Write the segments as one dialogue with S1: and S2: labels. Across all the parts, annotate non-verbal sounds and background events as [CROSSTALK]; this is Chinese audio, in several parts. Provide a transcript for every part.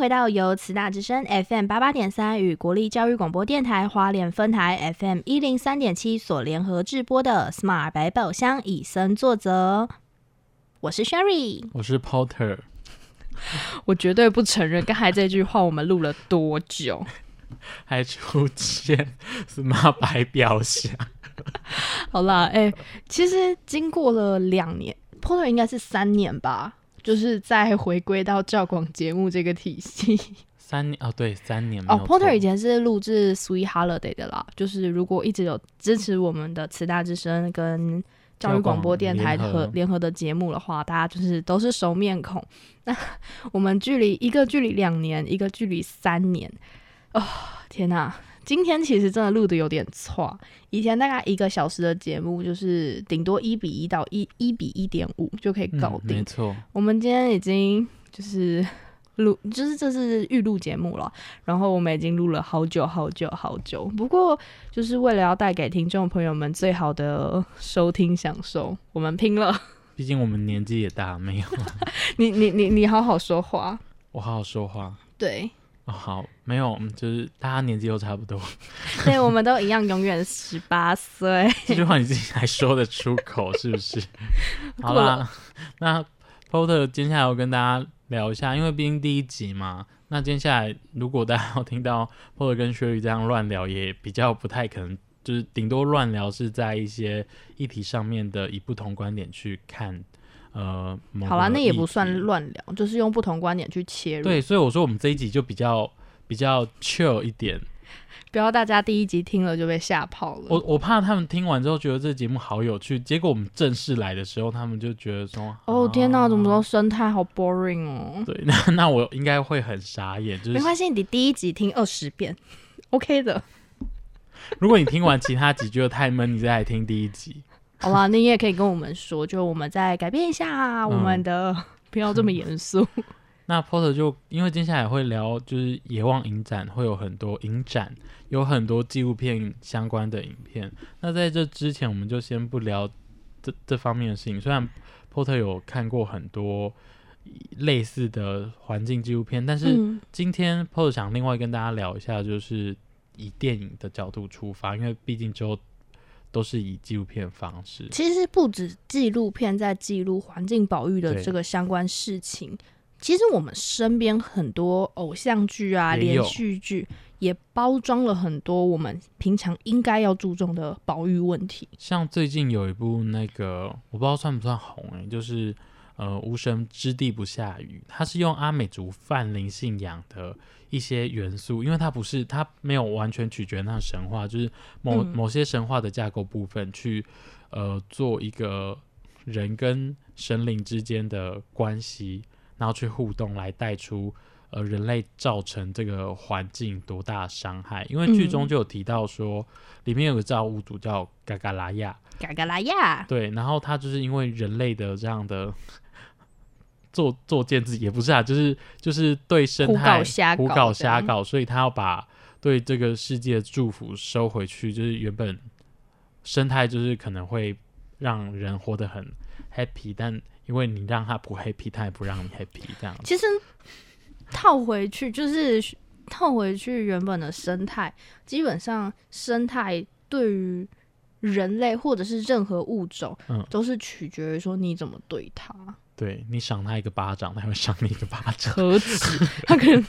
S1: 回到由慈大之声 FM 八八点三与国立教育广播电台花莲分台 FM 一零三点七所联合制播的 Smart 百宝箱以身作则。我是 Sherry，
S2: 我是 Porter，
S1: 我绝对不承认刚才这句话我们录了多久，[LAUGHS]
S2: 还出现 Smart 百宝箱。[LAUGHS]
S1: 好啦，哎、其实经过了两年，Porter 应该是三年吧，就是再回归到教广节目这个体系。[LAUGHS]
S2: 三年哦，对，三年没
S1: 哦，Porter 以前是录制 Sweet Holiday 的啦，就是如果一直有支持我们的慈大之声跟教育广播电台和联合的节目的话，大家就是都是熟面孔。那我们距离一个距离两年，一个距离三年，哦，天哪！今天其实真的录的有点错，以前大概一个小时的节目，就是顶多一比一到一一比一点五就可以搞
S2: 嗯，
S1: 定。
S2: 没错，
S1: 我们今天已经就是录，就是这是预录节目了，然后我们已经录了好久好久好久。不过就是为了要带给听众朋友们最好的收听享受，我们拼了。
S2: 毕竟我们年纪也大，没有 [LAUGHS]
S1: 你你你你好好说话，
S2: 我好好说话。
S1: 对，
S2: 哦，好，没有，嗯就是大家年纪都差不多。[LAUGHS]
S1: 对，我们都一样，永远十八岁。
S2: 这句话你自己还说得出口，是不是？好
S1: 过
S2: 啦，那 Porter 接下来要跟大家聊一下，因为毕竟第一集嘛。那接下来如果大家要听到 Porter 跟薛宇这样乱聊，也比较不太可能，就是顶多乱聊是在一些议题上面的以不同观点去看。呃，
S1: 好啦，那也不算乱聊，就是用不同观点去切入。
S2: 对，所以我说我们这一集就比较比较 chill 一点。
S1: 不要大家第一集听了就被吓跑了。
S2: 我我怕他们听完之后觉得这节目好有趣，结果我们正式来的时候，他们就觉得说：“
S1: 哦天哪，
S2: 啊
S1: 怎么说生态好 boring 哦？
S2: 对，那那我应该会很傻眼。就是
S1: 没关系，你第一集听二十遍，OK 的。
S2: 如果你听完其他集觉得太闷，你再来听第一集。[LAUGHS]
S1: 好吧，那你也可以跟我们说，就我们再改变一下我们的，[LAUGHS] 不要这么严肃。[LAUGHS]
S2: 那 Porter 就因为接下来会聊，就是野望影展会有很多影展，有很多纪录片相关的影片。那在这之前，我们就先不聊这这方面的事情。虽然 Porter 有看过很多类似的环境纪录片，但是
S1: 嗯，
S2: 今天 Porter 想另外跟大家聊一下，就是以电影的角度出发，因为毕竟之后都是以纪录片方式。
S1: 其实不止纪录片在记录环境保育的这个相关事情，其实我们身边很多偶像剧啊、连续剧也包装了很多我们平常应该要注重的保育问题。
S2: 像最近有一部那个我不知道算不算红诶、就是呃无神之地不下雨，它是用阿美族泛灵信仰的一些元素，因为它不是它没有完全取决那神话，就是某、
S1: 嗯
S2: 某些神话的架构部分去呃做一个人跟神灵之间的关系，然后去互动来带出。呃，人类造成这个环境多大伤害？因为剧中
S1: 嗯
S2: 就有提到说，里面有个造物主叫嘎嘎拉亚，
S1: 嘎嘎拉亚，
S2: 对，然后他就是因为人类的这样的作作践自己，也不是啊，就是就是对生
S1: 胡
S2: 态
S1: 搞瞎搞
S2: 胡搞瞎搞，所以他要把对这个世界的祝福收回去，就是原本生态就是可能会让人活得很 happy，但因为你让他不 happy，他也不让你 happy，这样子。
S1: 其实套回去就是套回去原本的生态，基本上生态对于人类或者是任何物种，
S2: 嗯
S1: 都是取决于说你怎么对它。
S2: 对你赏他一个巴掌，他会赏你一个巴掌。[LAUGHS]
S1: 何止他可能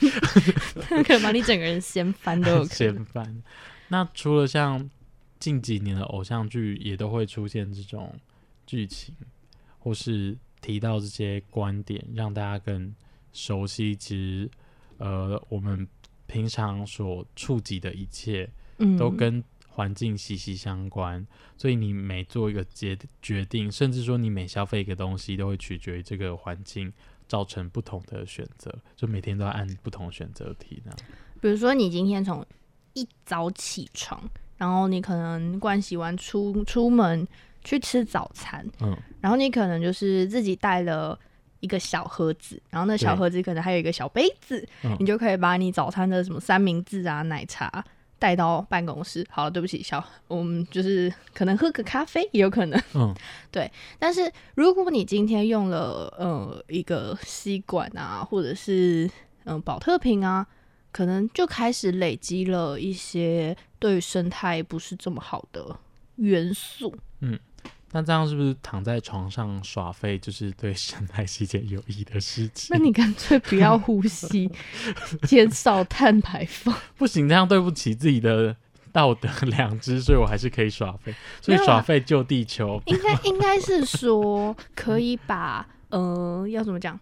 S1: 他可能把你整个人掀翻都有可能。
S2: 掀翻。那除了像近几年的偶像剧，也都会出现这种剧情，或是提到这些观点，让大家更熟悉。其实，呃，我们平常所触及的一切，
S1: 嗯，
S2: 都跟环境息息相关。所以，你每做一个决决定，甚至说你每消费一个东西，都会取决于这个环境。造成不同的选择，就每天都要按不同选择题那样。
S1: 比如说你今天从一早起床，然后你可能盥洗完出出门去吃早餐，
S2: 嗯，
S1: 然后你可能就是自己带了一个小盒子，然后那小盒子可能还有一个小杯子，
S2: 嗯
S1: 你就可以把你早餐的什么三明治啊、奶茶带到办公室。好了，对不起，小我们就是可能喝个咖啡也有可能。
S2: 嗯，[LAUGHS]
S1: 但是如果你今天用了呃一个吸管啊，或者是嗯保特瓶啊，可能就开始累积了一些对生态不是这么好的元素。
S2: 那这样是不是躺在床上耍废就是对生态是一件有益的事情？
S1: 那你干脆不要呼吸，减少碳排放。[LAUGHS]
S2: 不行，这样对不起自己的道德良知，所以我还是可以耍废。所以耍废救地球，
S1: 应该应该是说可以把呃要怎么讲，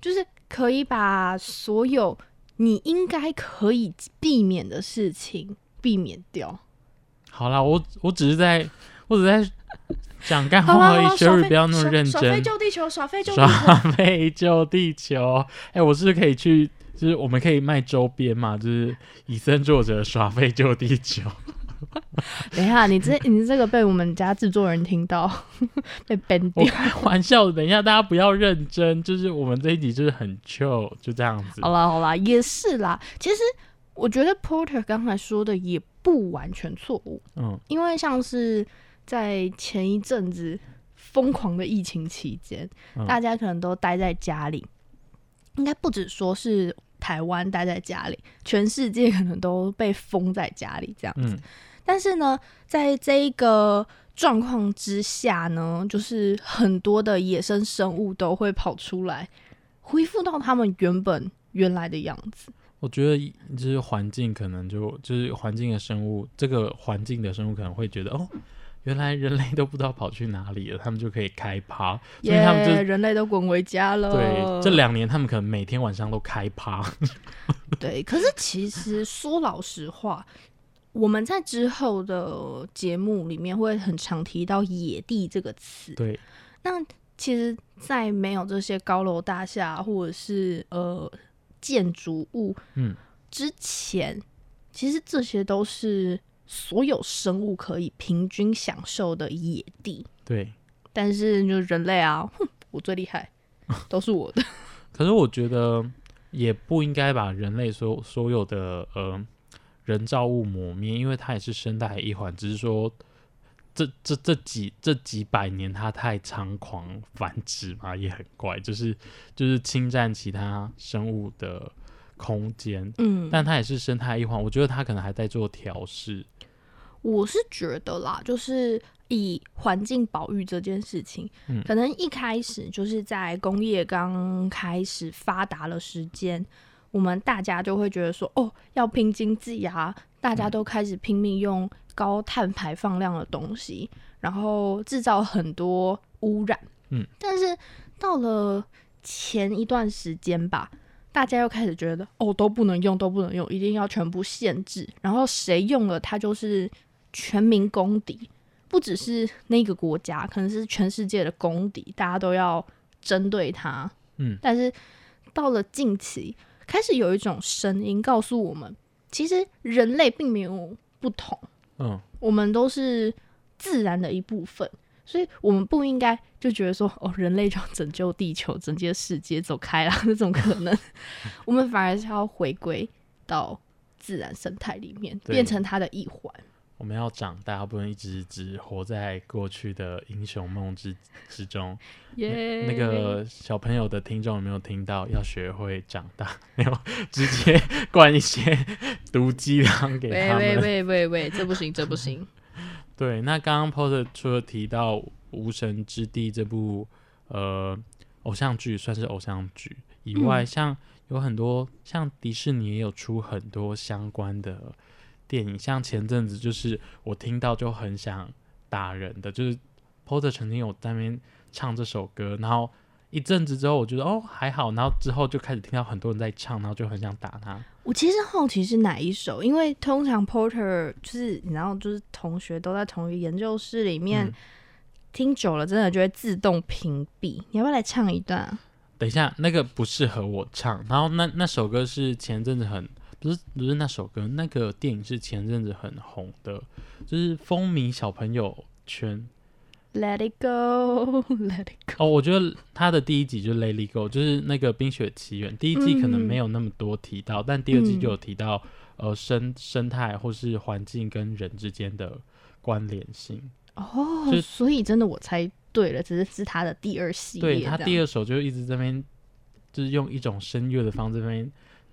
S1: 就是可以把所有你应该可以避免的事情避免掉。
S2: 好啦，我我只是在，我只是在讲干话而已。
S1: 好啦
S2: Sherry 不要那么认真
S1: 耍废
S2: 真，
S1: 救地球，耍飞救地
S2: 耍
S1: 球。
S2: 废救地球。哎、我是不是可以去，就是我们可以卖周边嘛，就是以身作则，耍废救地球。[LAUGHS]
S1: 等一下，你这你这个被我们家制作人听到，被 ban 掉。
S2: 玩笑的，等一下大家不要认真，就是我们这一集就是很 chill，就这样子
S1: 好。啦好啦，也是啦。其实我觉得 Porter 刚才说的也不完全错误，
S2: 嗯，
S1: 因为像是在前一阵子疯狂的疫情期间，
S2: 嗯
S1: 大家可能都待在家里，应该不止说是台湾待在家里，全世界可能都被封在家里这样子。
S2: 嗯
S1: 但是呢，在这一个状况之下呢，就是很多的野生生物都会跑出来，恢复到他们原本原来的样子。
S2: 我觉得就是环境可能就就是环境的生物，这个环境的生物可能会觉得哦，原来人类都不知道跑去哪里了，他们就可以开趴，所以他们就
S1: 耶人类都滚回家了。
S2: 对这两年他们可能每天晚上都开趴。[LAUGHS]
S1: 对，可是其实说老实话，我们在之后的节目里面会很常提到“野地”这个词。
S2: 对，
S1: 那其实，在没有这些高楼大厦或者是呃建筑物
S2: 嗯，
S1: 之前，其实这些都是所有生物可以平均享受的野地。
S2: 对。
S1: 但是就人类啊，哼，我最厉害，都是我的。[LAUGHS]
S2: 可是我觉得也不应该把人类所所有的呃人造物抹灭，因为它也是生态一环。只是说这这这几这几百年它太猖狂繁殖嘛，也很怪，就是就是侵占其他生物的空间。
S1: 嗯，
S2: 但它也是生态一环，我觉得它可能还在做调试。
S1: 我是觉得啦，就是以环境保育这件事情，
S2: 嗯
S1: 可能一开始就是在工业刚开始发达的时间，我们大家就会觉得说，哦，要拼经济啊，大家都开始拼命用高碳排放量的东西，然后制造很多污染。
S2: 嗯，
S1: 但是到了前一段时间吧。大家又开始觉得哦，都不能用，都不能用，一定要全部限制。然后谁用了，它就是全民公敌，不只是那个国家，可能是全世界的公敌，大家都要针对他。
S2: 嗯，
S1: 但是到了近期，开始有一种声音告诉我们，其实人类并没有不同，
S2: 嗯，
S1: 我们都是自然的一部分，所以我们不应该就觉得说，哦，人类就要拯救地球、拯救世界，走开了，那种可能，[LAUGHS] 我们反而是要回归到自然生态里面，变成它的一环。
S2: 我们要长大，不能一直只活在过去的英雄梦之之中。
S1: 耶、
S2: 那个小朋友的听众有没有听到？要学会长大，[LAUGHS] 没有直接灌一些毒鸡汤给
S1: 喂
S2: 他们。
S1: 喂喂喂喂，这不行，这不行。[LAUGHS]
S2: 对，那刚刚 poster 除了提到《无神之地》这部呃偶像剧，算是偶像剧以外，
S1: 嗯
S2: 像有很多像迪士尼也有出很多相关的电影，像前阵子就是我听到就很想打人的，就是 Porter 曾经有在那边唱这首歌，然后一阵子之后，我觉得哦还好，然后之后就开始听到很多人在唱，然后就很想打他。
S1: 我其实好奇是哪一首，因为通常 Porter 就是你知道，就是同学都在同一个研究室里面、
S2: 嗯
S1: 听久了，真的就会自动屏蔽。你要不要来唱一段啊？
S2: 等一下，那个不适合我唱。然后那那首歌是前阵子很不是不是那首歌，那个电影是前阵子很红的，就是风靡小朋友圈。
S1: Let it go, [LAUGHS] let it go。
S2: 哦，我觉得他的第一集就《Let It Go》，就是那个《冰雪奇缘》。第一季可能
S1: 嗯
S2: 没有那么多提到，但第二季
S1: 嗯
S2: 就有提到、呃生生态或是环境跟人之间的关联性。
S1: 哦
S2: 就，
S1: 所以真的我猜对了，只是是他的第二系列。
S2: 对他第二首就一直在那边，就是用一种声乐的方式边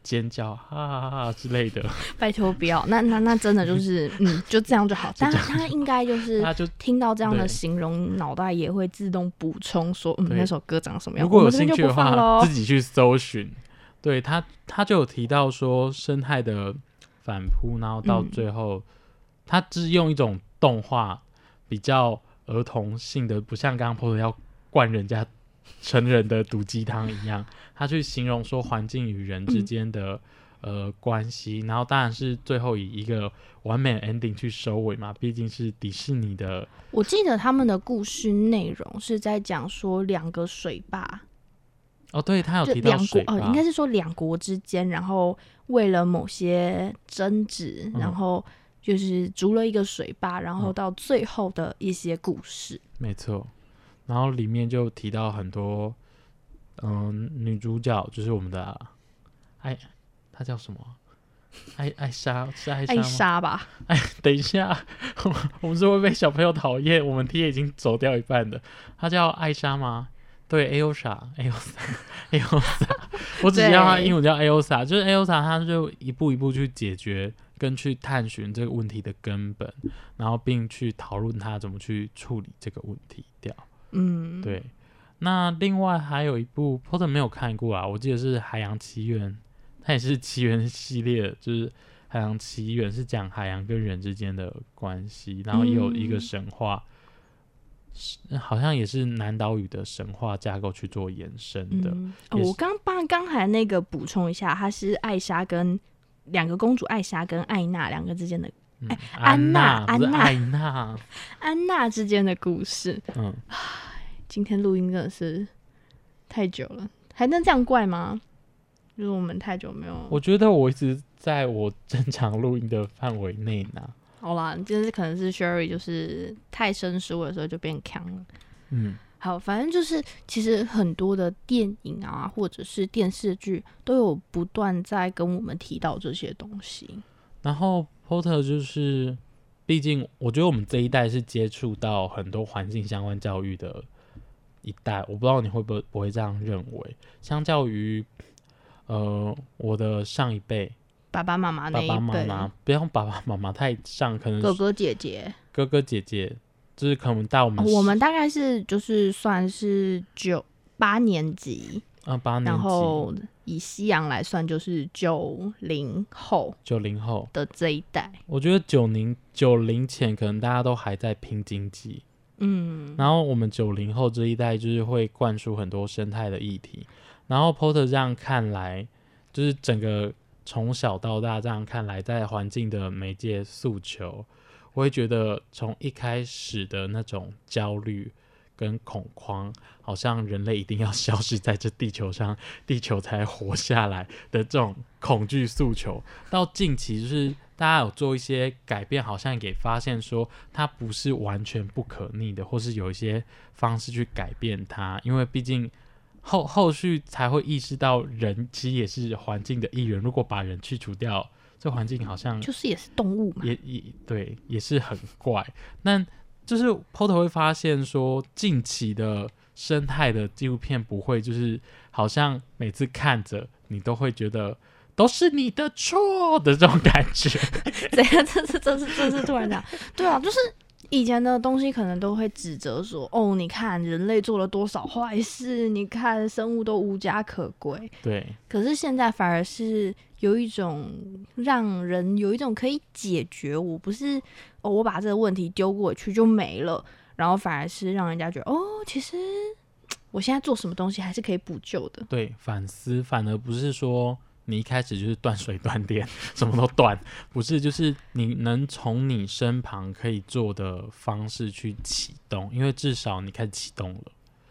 S2: 尖叫哈哈哈之类的，[LAUGHS]
S1: 拜托不要，那那那真的就是，[LAUGHS] 嗯，就这样就好。但他应该就是 [LAUGHS]
S2: 他就
S1: 听到这样的形容，脑袋也会自动补充说，嗯，那首歌长什么样。
S2: 如果有兴趣的话，自。己去搜寻。对他，他就有提到说生态的反扑，然后到
S1: 嗯
S2: 最后，他只用一种动画比较儿童性的，不像刚刚 PO 的要灌人家成人的毒鸡汤一样，他去形容说环境与人之间的、呃关系，然后当然是最后以一个完美的 ending 去收尾嘛，毕竟是迪士尼的
S1: 我记得他们的故事内容是在讲说两个水坝，
S2: 哦，对他有提到
S1: 两国哦，应该是说两国之间，然后为了某些争执，
S2: 嗯。
S1: 然后就是筑了一个水坝，然后
S2: 嗯。
S1: 到最后的一些故事。
S2: 没错，然后里面就提到很多，嗯，女主角就是我们的艾，她叫什么？艾艾莎是艾莎
S1: 艾
S2: 吗？
S1: 莎吧，哎
S2: 等一下，[LAUGHS] 我们是会被小朋友讨厌。我们 T 已经走掉一半的，她叫艾莎吗？对，A O 莎，A O 莎，A O 莎，我只叫她英文叫 A O 莎，就是 A O 莎，她就一步一步去解决跟去探寻这个问题的根本，然后并去讨论她怎么去处理这个问题掉。
S1: 嗯，
S2: 对，那另外还有一部 Porter 没有看过啊，我记得是《海洋奇缘》，它也是奇缘系列，就是《海洋奇缘》是讲海洋跟人之间的关系，然后也有一个
S1: 嗯
S2: 神话，是好像也是南岛语的神话架构去做延伸的。
S1: 嗯，哦我刚帮刚才那个补充一下，它是艾莎跟两个公主艾莎跟艾娜两个之间的
S2: 嗯
S1: 哎
S2: 安
S1: 安娜安娜
S2: 艾娜，[LAUGHS]
S1: 安娜之间的故事。
S2: 嗯，
S1: 今天录音真的是太久了，还能这样怪吗？就是我们太久没有，
S2: 我觉得我一直在我正常录音的范围内呢。
S1: 好啦，就是可能是 Sherry 就是太生疏的时候就变强了。
S2: 嗯，
S1: 好，反正就是其实很多的电影啊，或者是电视剧都有不断在跟我们提到这些东西。
S2: 然后 Porter 就是，毕竟我觉得我们这一代是接触到很多环境相关教育的一代，我不知道你会不会不会这样认为。相较于呃我的上一辈
S1: 爸爸妈妈那一
S2: 爸爸妈，妈，不要爸爸妈妈太上，可能
S1: 哥哥姐姐，
S2: 哥哥姐姐，就是可能大我们
S1: 哦我们大概是就是算是九八年级，
S2: 啊八年级
S1: 然
S2: 级
S1: 后以西洋来算就是九零后
S2: 九零后，
S1: 的这一代。
S2: 我觉得九零九零前可能大家都还在拼经济，
S1: 嗯，
S2: 然后我们九零后这一代就是会灌输很多生态的议题，然后 Porter 这样看来，就是整个从小到大这样看来，在环境的媒介诉求，我会觉得从一开始的那种焦虑跟恐慌，好像人类一定要消失在这地球上，地球才活下来的这种恐惧诉求，到近期就是大家有做一些改变，好像也发现说它不是完全不可逆的，或是有一些方式去改变它，因为毕竟后后续才会意识到人其实也是环境的一员，如果把人去除掉，这环境好像
S1: 就是也是动物嘛。
S2: 也也对，也是很怪。那就是 Porter 会发现说，近期的生态的纪录片不会就是好像每次看着你都会觉得都是你的错的这种感觉。[LAUGHS]
S1: 怎样？这是这是这是突然讲，对啊，就是以前的东西可能都会指责说，哦，你看人类做了多少坏事，你看生物都无家可归。
S2: 对，
S1: 可是现在反而是有一种让人有一种可以解决，我不是哦，我把这个问题丢过去就没了，然后反而是让人家觉得，哦，其实我现在做什么东西还是可以补救的。
S2: 对，反思反而不是说你一开始就是断水断电，什么都断，不是，就是你能从你身旁可以做的方式去启动，因为至少你开始启动了。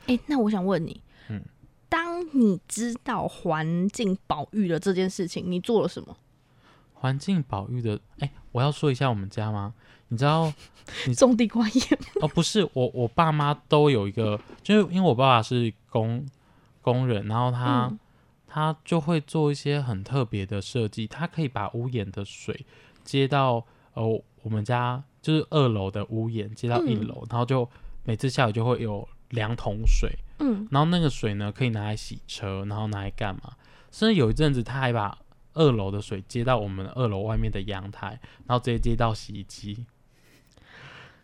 S1: 诶，那我想问你，
S2: 嗯
S1: 当你知道环境保育的这件事情，你做了什么？
S2: 环境保育的，哎、我要说一下我们家吗？你知道 [LAUGHS] 你
S1: 种地瓜叶
S2: 哦，不是，我我爸妈都有一个，就是因为我爸爸是工工人，然后他、
S1: 嗯
S2: 他就会做一些很特别的设计，他可以把屋檐的水接到呃我们家就是二楼的屋檐接到一
S1: 嗯
S2: 楼，然后就每次下雨就会有两桶水，
S1: 嗯，
S2: 然后那个水呢可以拿来洗车，然后拿来干嘛？甚至有一阵子他还把二楼的水接到我们二楼外面的阳台，然后直接接到洗衣机。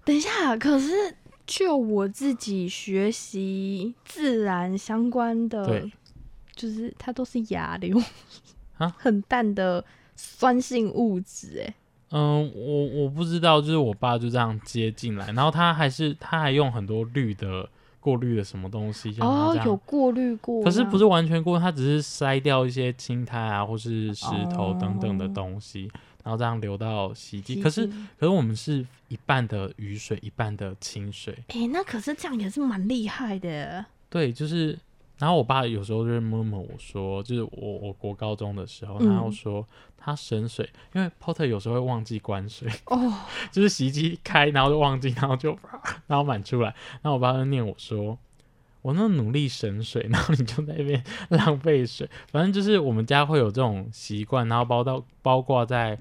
S1: 等一下，可是就我自己学习自然相关的
S2: 对，
S1: 就是它都是亚硫
S2: 啊，[LAUGHS]
S1: 很淡的酸性物质，哎，
S2: 嗯，我我不知道，就是我爸就这样接进来，然后他还是他还用很多绿的过滤了什么东西，
S1: 哦有过滤过，
S2: 可是不是完全过，它只是筛掉一些青苔啊，或是石头等等的
S1: 哦
S2: 东西，然后这样流到洗衣机。可是可是我们是一半的雨水，一半的清水，
S1: 哎、那可是这样也是蛮厉害的。
S2: 对，就是。然后我爸有时候就会摸摸我说，就是我我国高中的时候，
S1: 嗯
S2: 然后说他省水，因为 Potter 有时候会忘记关水，
S1: 哦，[LAUGHS]
S2: 就是洗衣机开，然后就忘记，然后就然后满出来，然后我爸就念我说。我那努力省水，然后你就在那边浪费水。反正就是我们家会有这种习惯，然后包到包括在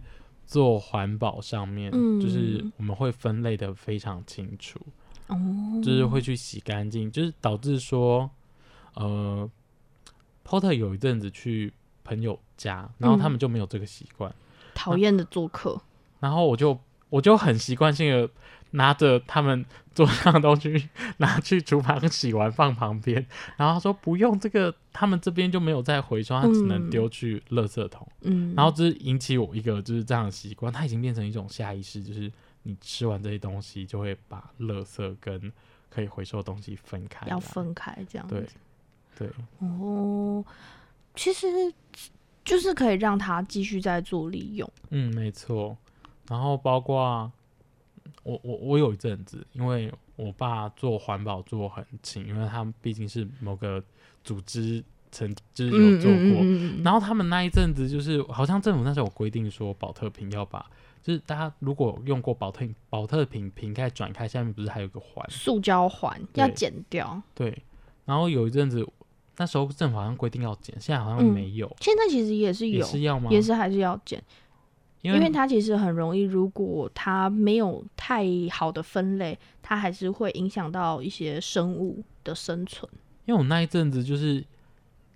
S2: 做环保上面，
S1: 嗯
S2: 就是我们会分类的非常清楚，
S1: 哦，
S2: 就是会去洗干净，就是导致说，呃，Porter 有一阵子去朋友家，然后他们就没有这个习惯，
S1: 讨厌的做客。
S2: 然后我就我就很习惯性的拿着他们桌上的东西拿去厨房洗完放旁边，然后他说不用这个，他们这边就没有再回收，他只能
S1: 嗯
S2: 丢去垃圾桶。
S1: 嗯，
S2: 然后这引起我一个就是这样的习惯，它已经变成一种下意识，就是你吃完这些东西就会把垃圾跟可以回收的东西分开，
S1: 要分开这样
S2: 对
S1: 子。
S2: 对，
S1: 哦，其实就是可以让他继续再做利用。
S2: 嗯，没错。然后包括我我我有一阵子，因为我爸做环保做很勤，因为他们毕竟是某个组织曾就是有做过，
S1: 嗯嗯
S2: 然后他们那一阵子就是好像政府那时候有规定说，保特瓶要把就是大家如果用过保特保特瓶瓶盖转开，下面不是还有个环？
S1: 塑胶环要剪掉。
S2: 对。然后有一阵子，那时候政府好像规定要剪，现在好像
S1: 嗯
S2: 没有，
S1: 现在其实也是
S2: 也
S1: 有，
S2: 是要吗？
S1: 也是还是要剪，
S2: 因
S1: 因为它其实很容易，如果它没有太好的分类，它还是会影响到一些生物的生存。
S2: 因为我那一阵子就是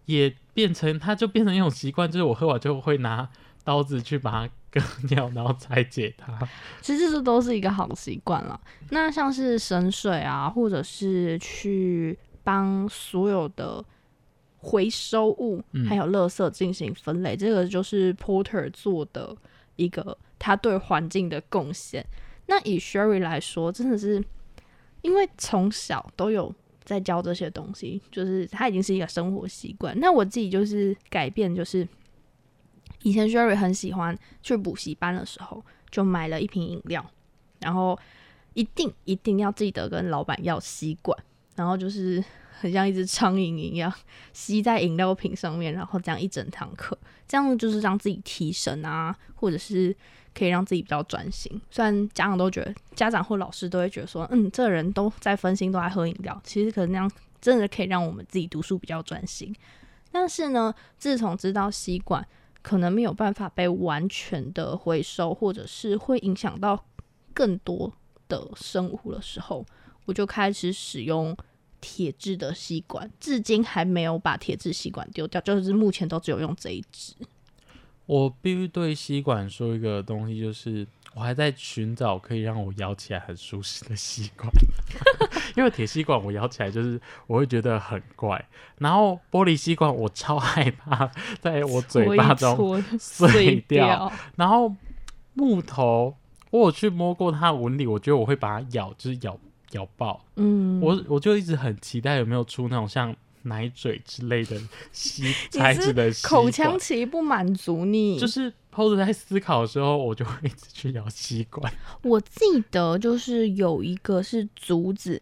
S2: 也变成，它就变成一种习惯，[LAUGHS] 就是我喝完就会拿刀子去把它割掉，然后拆解它。
S1: 其实这都是一个好习惯了。那像是省水啊，或者是去帮所有的回收物
S2: 嗯
S1: 还有垃圾进行分类，这个就是 Porter 做的一个他对环境的贡献。那以 Sherry 来说，真的是因为从小都有在教这些东西，就是他已经是一个生活习惯。那我自己就是改变，就是以前 Sherry 很喜欢去补习班的时候，就买了一瓶饮料，然后一定一定要记得跟老板要吸管，然后就是很像一只苍蝇一样 [LAUGHS] 吸在饮料瓶上面，然后这样一整堂课，这样就是让自己提神啊，或者是可以让自己比较专心。虽然家长都觉得，家长或老师都会觉得说，嗯，这人都在分心，都在喝饮料，其实可能那样真的可以让我们自己读书比较专心。但是呢，自从知道吸管可能没有办法被完全的回收，或者是会影响到更多的生物的时候，我就开始使用铁质的吸管，至今还没有把铁质吸管丢掉，就是目前都只有用这一支。
S2: 我必须对吸管说一个东西，就是我还在寻找可以让我咬起来很舒适的吸管，[LAUGHS] 因为铁吸管我咬起来就是我会觉得很怪，然后玻璃吸管我超害怕在我嘴巴中碎掉，然后木头我有去摸过它的纹理，我觉得我会把它咬，就是咬咬爆，
S1: 嗯，
S2: 我我就一直很期待有没有出那种像奶嘴之类的吸
S1: 你
S2: 材质的
S1: 口腔期不满足你，
S2: 就是 POS 在思考的时候，我就会一直去咬吸管。[LAUGHS]
S1: 我记得就是有一个是竹子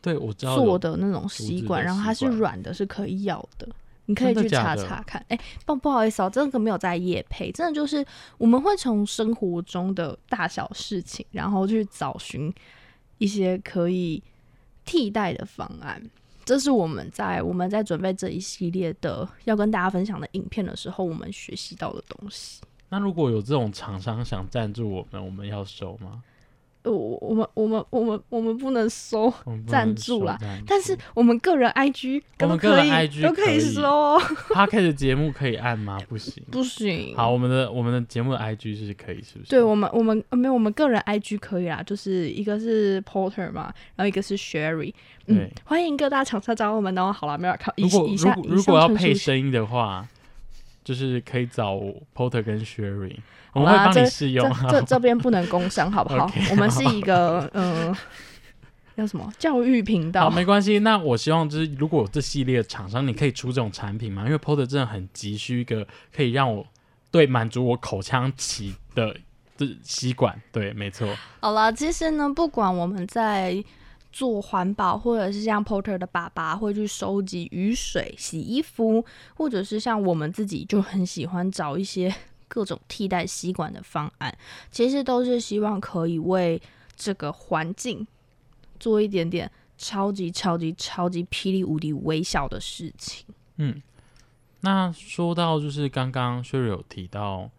S2: 对，我知道
S1: 做的那种吸管，然后它是软的，是可以咬的。你可以去查查看，哎、不不好意思哦，这个没有在夜配，真的就是我们会从生活中的大小事情，然后去找寻一些可以替代的方案。这是我们在我们在准备这一系列的要跟大家分享的影片的时候，我们学习到的东西。
S2: 那如果有这种厂商想赞助我们，我们要收吗？
S1: 呃我我们我们我们我们不能收，
S2: 我们不
S1: 赞助啦但是我们个人 IG 都可以都可以
S2: 可以
S1: 收哦，[LAUGHS]
S2: Podcast 节目可以按吗？不行。
S1: 不行。
S2: 好，我们的我们的节目的 IG 是可以，是不是？
S1: 对我们，我们呃没有，我们个人 IG 可以啦，就是一个是 Porter 嘛，然后一个是 Sherry，嗯，欢迎各大厂商找我们哦。好了，没有靠，以
S2: 如果
S1: 以下
S2: 如果如果要配声音的话，就是可以找 Porter 跟 Sherry，我们会帮你试用。
S1: 这这这边不能工商，好不好 [LAUGHS] 我们是一个嗯、呃叫什么教育频道好，
S2: 没关系。那我希望就是，如果有这系列的厂商，你可以出这种产品嘛？因为 Porter 真的很急需一个可以让我对满足我口腔期的的吸管。对，没错。
S1: 好了，其实呢，不管我们在做环保，或者是像 Porter 的爸爸会去收集雨水洗衣服，或者是像我们自己就很喜欢找一些 [LAUGHS] 各种替代吸管的方案，其实都是希望可以为这个环境做一点点超级超级超级霹雳无敌微小的事情。
S2: 嗯，那说到就是刚刚 Sherry 有提到，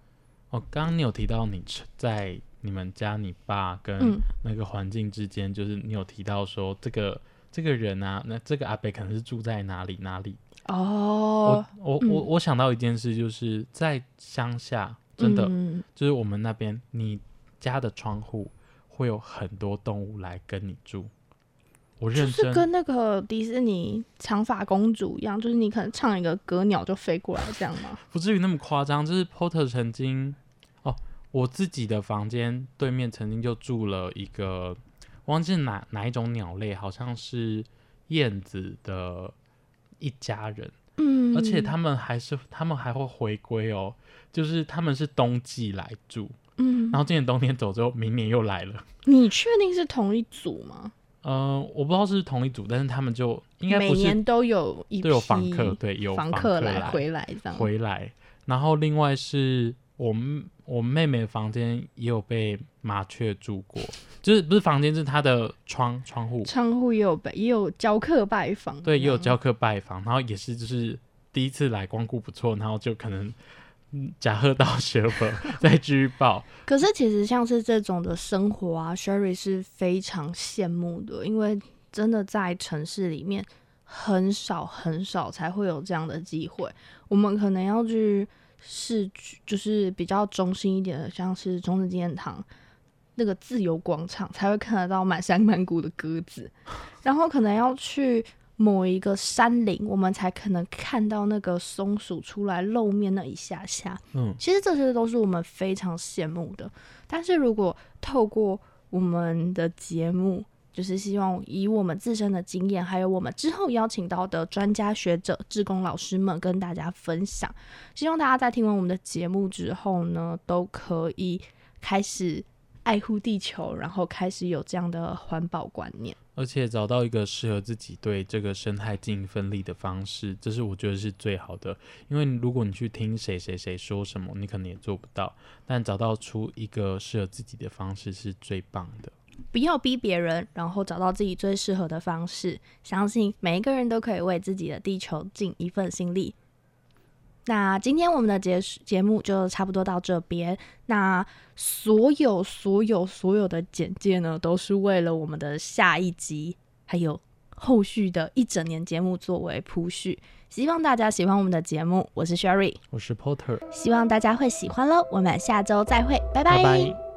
S2: 哦，刚刚你有提到你在你们家你爸跟
S1: 嗯
S2: 那个环境之间，就是你有提到说这个这个人啊，那这个阿北可能是住在哪里哪里。
S1: 哦，
S2: 我我
S1: 嗯
S2: 我我想到一件事，就是在乡下，真的、
S1: 嗯
S2: 就是我们那边，你家的窗户会有很多动物来跟你住。我认真，
S1: 是跟那个迪士尼长发公主一样，就是你可能唱一个歌，鸟就飞过来这样吗？
S2: 不至于那么夸张。就是 Porter 曾经哦，我自己的房间对面曾经就住了一个，忘记哪哪一种鸟类，好像是燕子的一家人。
S1: 嗯，
S2: 而且他们还是他们还会回归哦，就是他们是冬季来住，
S1: 嗯
S2: 然，后今年冬天走之后，明年又来了。
S1: 你确定是同一组吗？
S2: 呃，我不知道是同一组，但是他们就应该
S1: 每年都有一
S2: 都有
S1: 批
S2: 访客，对，有
S1: 访
S2: 客
S1: 来
S2: 来
S1: 回来这样。
S2: 回来。然后另外是我们我妹妹的房间也有被麻雀住过，就是不是房间，是她的窗窗户，
S1: 窗户也有被也有教课拜访，
S2: 对，也有教课拜访，然后也是就是第一次来光顾不错，然后就可能嗯假喝到学本 [LAUGHS] 再继续报。[LAUGHS]
S1: 可是其实像是这种的生活啊，Sherry 是非常羡慕的，因为真的在城市里面很少很少才会有这样的机会。我们可能要去市区，就是比较中心一点的，像是中正纪念堂那个自由广场，才会看得到满山满谷的鸽子，然后可能要去。某一个山林，我们才可能看到那个松鼠出来露面那一下下。
S2: 嗯，
S1: 其实这些都是我们非常羡慕的。但是如果透过我们的节目，就是希望以我们自身的经验，还有我们之后邀请到的专家学者、志工老师们跟大家分享，希望大家在听完我们的节目之后呢，都可以开始爱护地球，然后开始有这样的环保观念。
S2: 而且找到一个适合自己对这个生态尽一份力的方式，这是我觉得是最好的。因为如果你去听谁谁谁说什么，你可能也做不到。但找到出一个适合自己的方式是最棒的。
S1: 不要逼别人，然后找到自己最适合的方式。相信每一个人都可以为自己的地球尽一份心力。那今天我们的节节目就差不多到这边。那所有所有所有的简介呢，都是为了我们的下一集还有后续的一整年节目作为铺叙。希望大家喜欢我们的节目，我是 Sherry，
S2: 我是 Porter，
S1: 希望大家会喜欢喽。我们下周再会，拜
S2: 拜拜